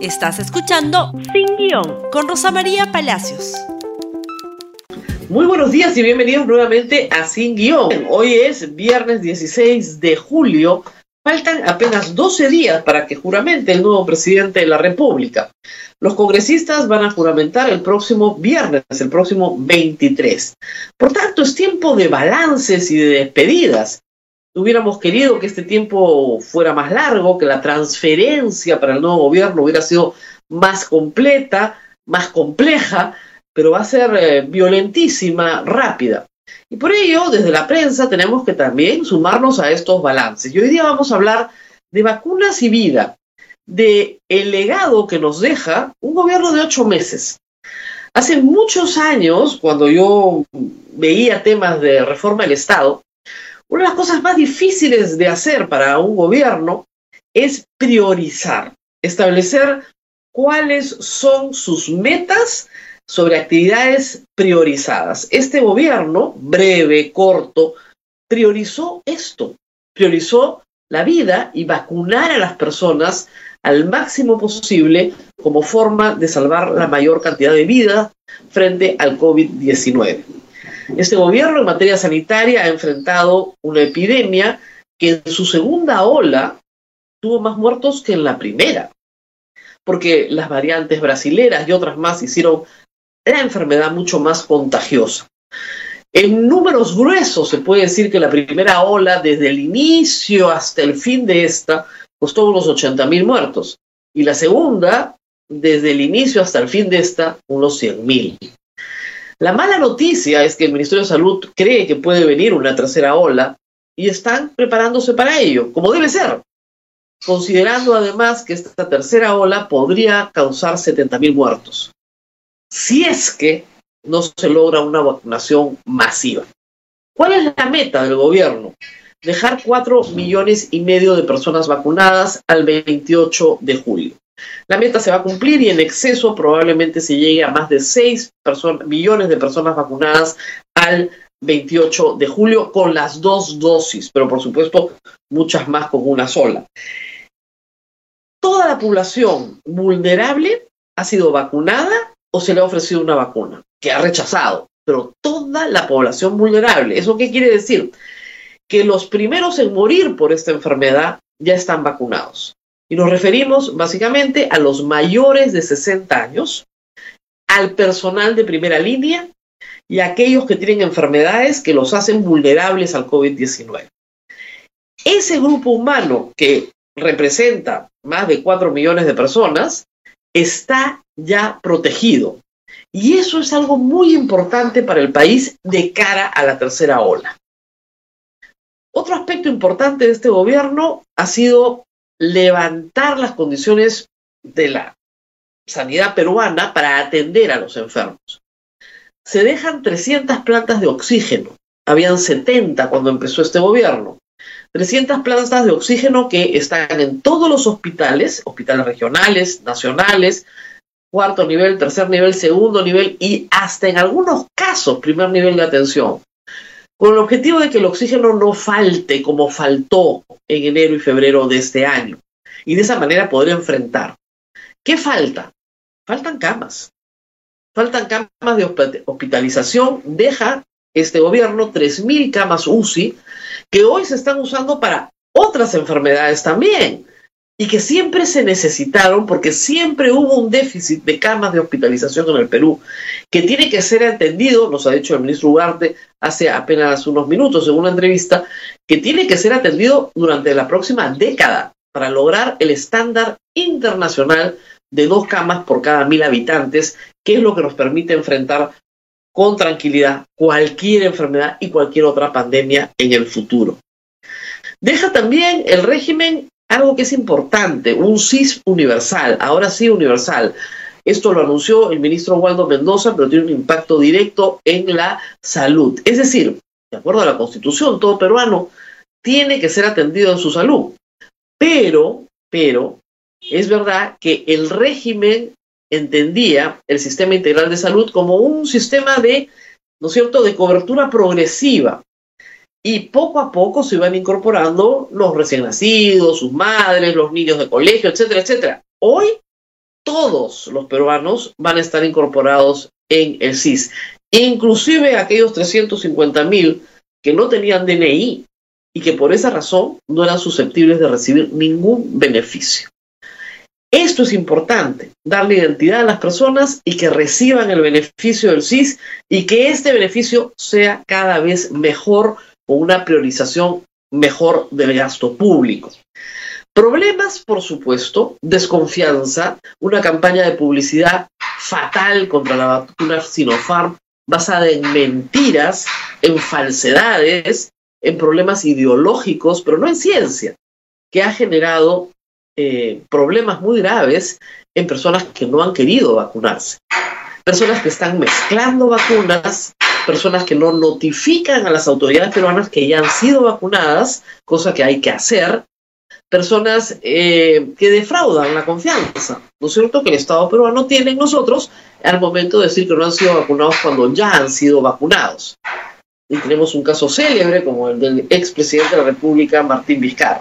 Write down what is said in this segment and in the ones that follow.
Estás escuchando Sin Guión con Rosa María Palacios. Muy buenos días y bienvenidos nuevamente a Sin Guión. Hoy es viernes 16 de julio. Faltan apenas 12 días para que juramente el nuevo presidente de la República. Los congresistas van a juramentar el próximo viernes, el próximo 23. Por tanto, es tiempo de balances y de despedidas hubiéramos querido que este tiempo fuera más largo, que la transferencia para el nuevo gobierno hubiera sido más completa, más compleja, pero va a ser eh, violentísima, rápida. Y por ello, desde la prensa tenemos que también sumarnos a estos balances. Y hoy día vamos a hablar de vacunas y vida, de el legado que nos deja un gobierno de ocho meses. Hace muchos años, cuando yo veía temas de reforma del Estado, una de las cosas más difíciles de hacer para un gobierno es priorizar, establecer cuáles son sus metas sobre actividades priorizadas. Este gobierno, breve, corto, priorizó esto, priorizó la vida y vacunar a las personas al máximo posible como forma de salvar la mayor cantidad de vida frente al COVID-19. Este gobierno en materia sanitaria ha enfrentado una epidemia que en su segunda ola tuvo más muertos que en la primera, porque las variantes brasileras y otras más hicieron la enfermedad mucho más contagiosa. En números gruesos se puede decir que la primera ola, desde el inicio hasta el fin de esta, costó unos 80 mil muertos. Y la segunda, desde el inicio hasta el fin de esta, unos 100 mil. La mala noticia es que el Ministerio de Salud cree que puede venir una tercera ola y están preparándose para ello, como debe ser, considerando además que esta tercera ola podría causar 70.000 muertos, si es que no se logra una vacunación masiva. ¿Cuál es la meta del gobierno? Dejar 4 millones y medio de personas vacunadas al 28 de julio. La meta se va a cumplir y en exceso probablemente se llegue a más de 6 millones de personas vacunadas al 28 de julio con las dos dosis, pero por supuesto muchas más con una sola. Toda la población vulnerable ha sido vacunada o se le ha ofrecido una vacuna, que ha rechazado, pero toda la población vulnerable. ¿Eso qué quiere decir? Que los primeros en morir por esta enfermedad ya están vacunados. Y nos referimos básicamente a los mayores de 60 años, al personal de primera línea y a aquellos que tienen enfermedades que los hacen vulnerables al COVID-19. Ese grupo humano que representa más de 4 millones de personas está ya protegido. Y eso es algo muy importante para el país de cara a la tercera ola. Otro aspecto importante de este gobierno ha sido levantar las condiciones de la sanidad peruana para atender a los enfermos. Se dejan 300 plantas de oxígeno. Habían 70 cuando empezó este gobierno. 300 plantas de oxígeno que están en todos los hospitales, hospitales regionales, nacionales, cuarto nivel, tercer nivel, segundo nivel y hasta en algunos casos primer nivel de atención con el objetivo de que el oxígeno no falte como faltó en enero y febrero de este año, y de esa manera poder enfrentar. ¿Qué falta? Faltan camas. Faltan camas de hospitalización. Deja este gobierno 3.000 camas UCI que hoy se están usando para otras enfermedades también y que siempre se necesitaron porque siempre hubo un déficit de camas de hospitalización en el Perú, que tiene que ser atendido, nos ha dicho el ministro Ugarte hace apenas unos minutos en una entrevista, que tiene que ser atendido durante la próxima década para lograr el estándar internacional de dos camas por cada mil habitantes, que es lo que nos permite enfrentar con tranquilidad cualquier enfermedad y cualquier otra pandemia en el futuro. Deja también el régimen algo que es importante, un CIS universal, ahora sí universal. Esto lo anunció el ministro Waldo Mendoza, pero tiene un impacto directo en la salud. Es decir, de acuerdo a la Constitución, todo peruano tiene que ser atendido en su salud. Pero, pero, es verdad que el régimen entendía el sistema integral de salud como un sistema de, ¿no es cierto?, de cobertura progresiva y poco a poco se iban incorporando los recién nacidos, sus madres, los niños de colegio, etcétera, etcétera. Hoy todos los peruanos van a estar incorporados en el SIS, inclusive aquellos 350 mil que no tenían DNI y que por esa razón no eran susceptibles de recibir ningún beneficio. Esto es importante, darle identidad a las personas y que reciban el beneficio del SIS y que este beneficio sea cada vez mejor con una priorización mejor del gasto público. Problemas, por supuesto, desconfianza, una campaña de publicidad fatal contra la vacuna Sinopharm basada en mentiras, en falsedades, en problemas ideológicos, pero no en ciencia, que ha generado eh, problemas muy graves en personas que no han querido vacunarse. Personas que están mezclando vacunas, personas que no notifican a las autoridades peruanas que ya han sido vacunadas, cosa que hay que hacer, personas eh, que defraudan la confianza, ¿no es cierto?, que el Estado peruano tiene en nosotros al momento de decir que no han sido vacunados cuando ya han sido vacunados. Y tenemos un caso célebre como el del expresidente de la República, Martín Vizcarra.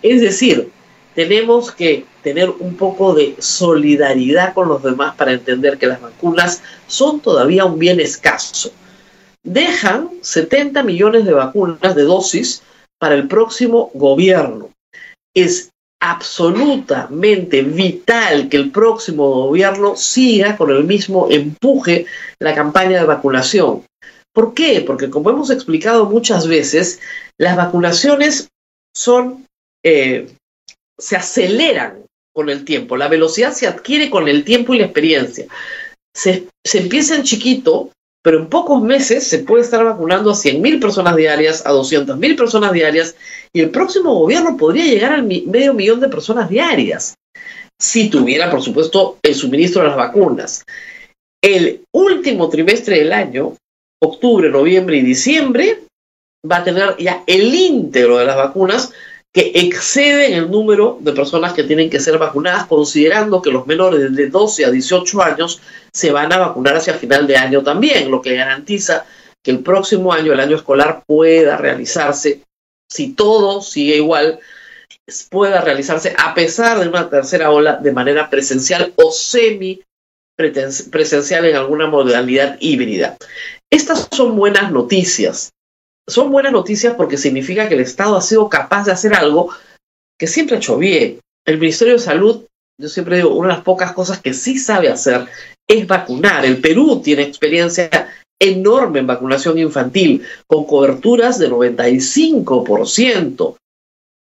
Es decir, tenemos que tener un poco de solidaridad con los demás para entender que las vacunas son todavía un bien escaso. Dejan 70 millones de vacunas de dosis para el próximo gobierno es absolutamente vital que el próximo gobierno siga con el mismo empuje la campaña de vacunación. ¿Por qué? Porque como hemos explicado muchas veces, las vacunaciones son, eh, se aceleran con el tiempo, la velocidad se adquiere con el tiempo y la experiencia. Se, se empieza en chiquito pero en pocos meses se puede estar vacunando a 100.000 personas diarias, a 200.000 personas diarias, y el próximo gobierno podría llegar al medio millón de personas diarias, si tuviera, por supuesto, el suministro de las vacunas. El último trimestre del año, octubre, noviembre y diciembre, va a tener ya el íntegro de las vacunas que exceden el número de personas que tienen que ser vacunadas, considerando que los menores de 12 a 18 años se van a vacunar hacia final de año también, lo que garantiza que el próximo año, el año escolar, pueda realizarse, si todo sigue igual, pueda realizarse a pesar de una tercera ola de manera presencial o semi presencial en alguna modalidad híbrida. Estas son buenas noticias son buenas noticias porque significa que el Estado ha sido capaz de hacer algo que siempre ha hecho bien. El Ministerio de Salud, yo siempre digo, una de las pocas cosas que sí sabe hacer es vacunar. El Perú tiene experiencia enorme en vacunación infantil, con coberturas de 95%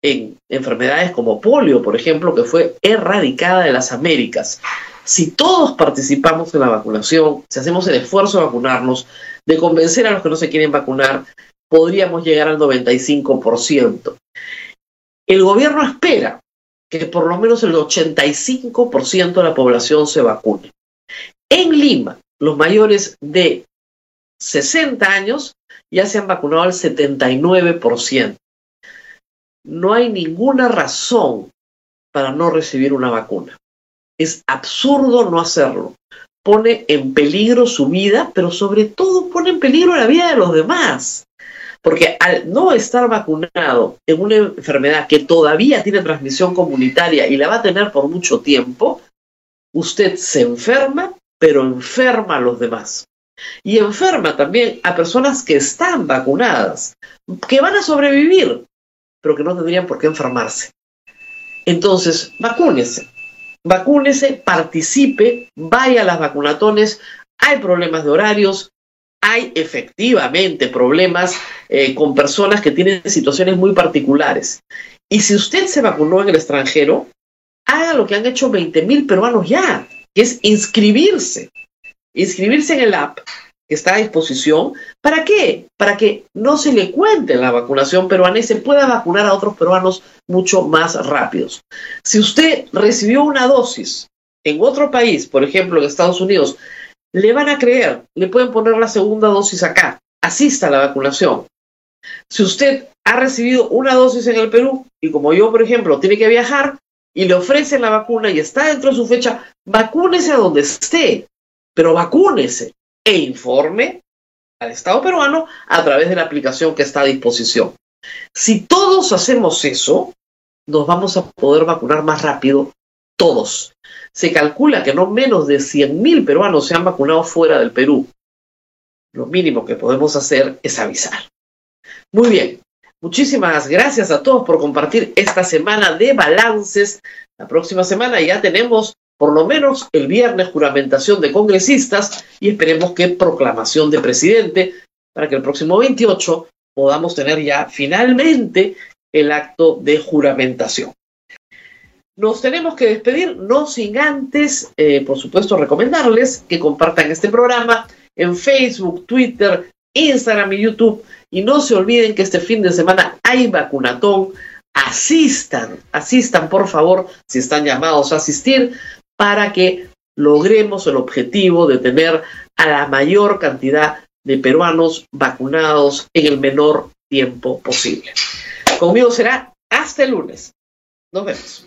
en enfermedades como polio, por ejemplo, que fue erradicada de las Américas. Si todos participamos en la vacunación, si hacemos el esfuerzo de vacunarnos, de convencer a los que no se quieren vacunar, podríamos llegar al 95%. El gobierno espera que por lo menos el 85% de la población se vacune. En Lima, los mayores de 60 años ya se han vacunado al 79%. No hay ninguna razón para no recibir una vacuna. Es absurdo no hacerlo. Pone en peligro su vida, pero sobre todo pone en peligro la vida de los demás. Porque al no estar vacunado en una enfermedad que todavía tiene transmisión comunitaria y la va a tener por mucho tiempo, usted se enferma, pero enferma a los demás. Y enferma también a personas que están vacunadas, que van a sobrevivir, pero que no tendrían por qué enfermarse. Entonces, vacúnese, vacúnese, participe, vaya a las vacunatones, hay problemas de horarios, hay efectivamente problemas eh, con personas que tienen situaciones muy particulares. Y si usted se vacunó en el extranjero, haga lo que han hecho 20 mil peruanos ya, que es inscribirse. Inscribirse en el app que está a disposición. ¿Para qué? Para que no se le cuente la vacunación peruana y se pueda vacunar a otros peruanos mucho más rápidos. Si usted recibió una dosis en otro país, por ejemplo en Estados Unidos, le van a creer, le pueden poner la segunda dosis acá, asista a la vacunación. Si usted ha recibido una dosis en el Perú y como yo, por ejemplo, tiene que viajar y le ofrecen la vacuna y está dentro de su fecha, vacúnese a donde esté, pero vacúnese e informe al Estado peruano a través de la aplicación que está a disposición. Si todos hacemos eso, nos vamos a poder vacunar más rápido todos. Se calcula que no menos de 100.000 peruanos se han vacunado fuera del Perú. Lo mínimo que podemos hacer es avisar. Muy bien, muchísimas gracias a todos por compartir esta semana de balances. La próxima semana ya tenemos por lo menos el viernes juramentación de congresistas y esperemos que proclamación de presidente para que el próximo 28 podamos tener ya finalmente el acto de juramentación. Nos tenemos que despedir, no sin antes, eh, por supuesto, recomendarles que compartan este programa en Facebook, Twitter, Instagram y YouTube. Y no se olviden que este fin de semana hay vacunatón. Asistan, asistan por favor, si están llamados a asistir, para que logremos el objetivo de tener a la mayor cantidad de peruanos vacunados en el menor tiempo posible. Conmigo será hasta el lunes. Nos vemos.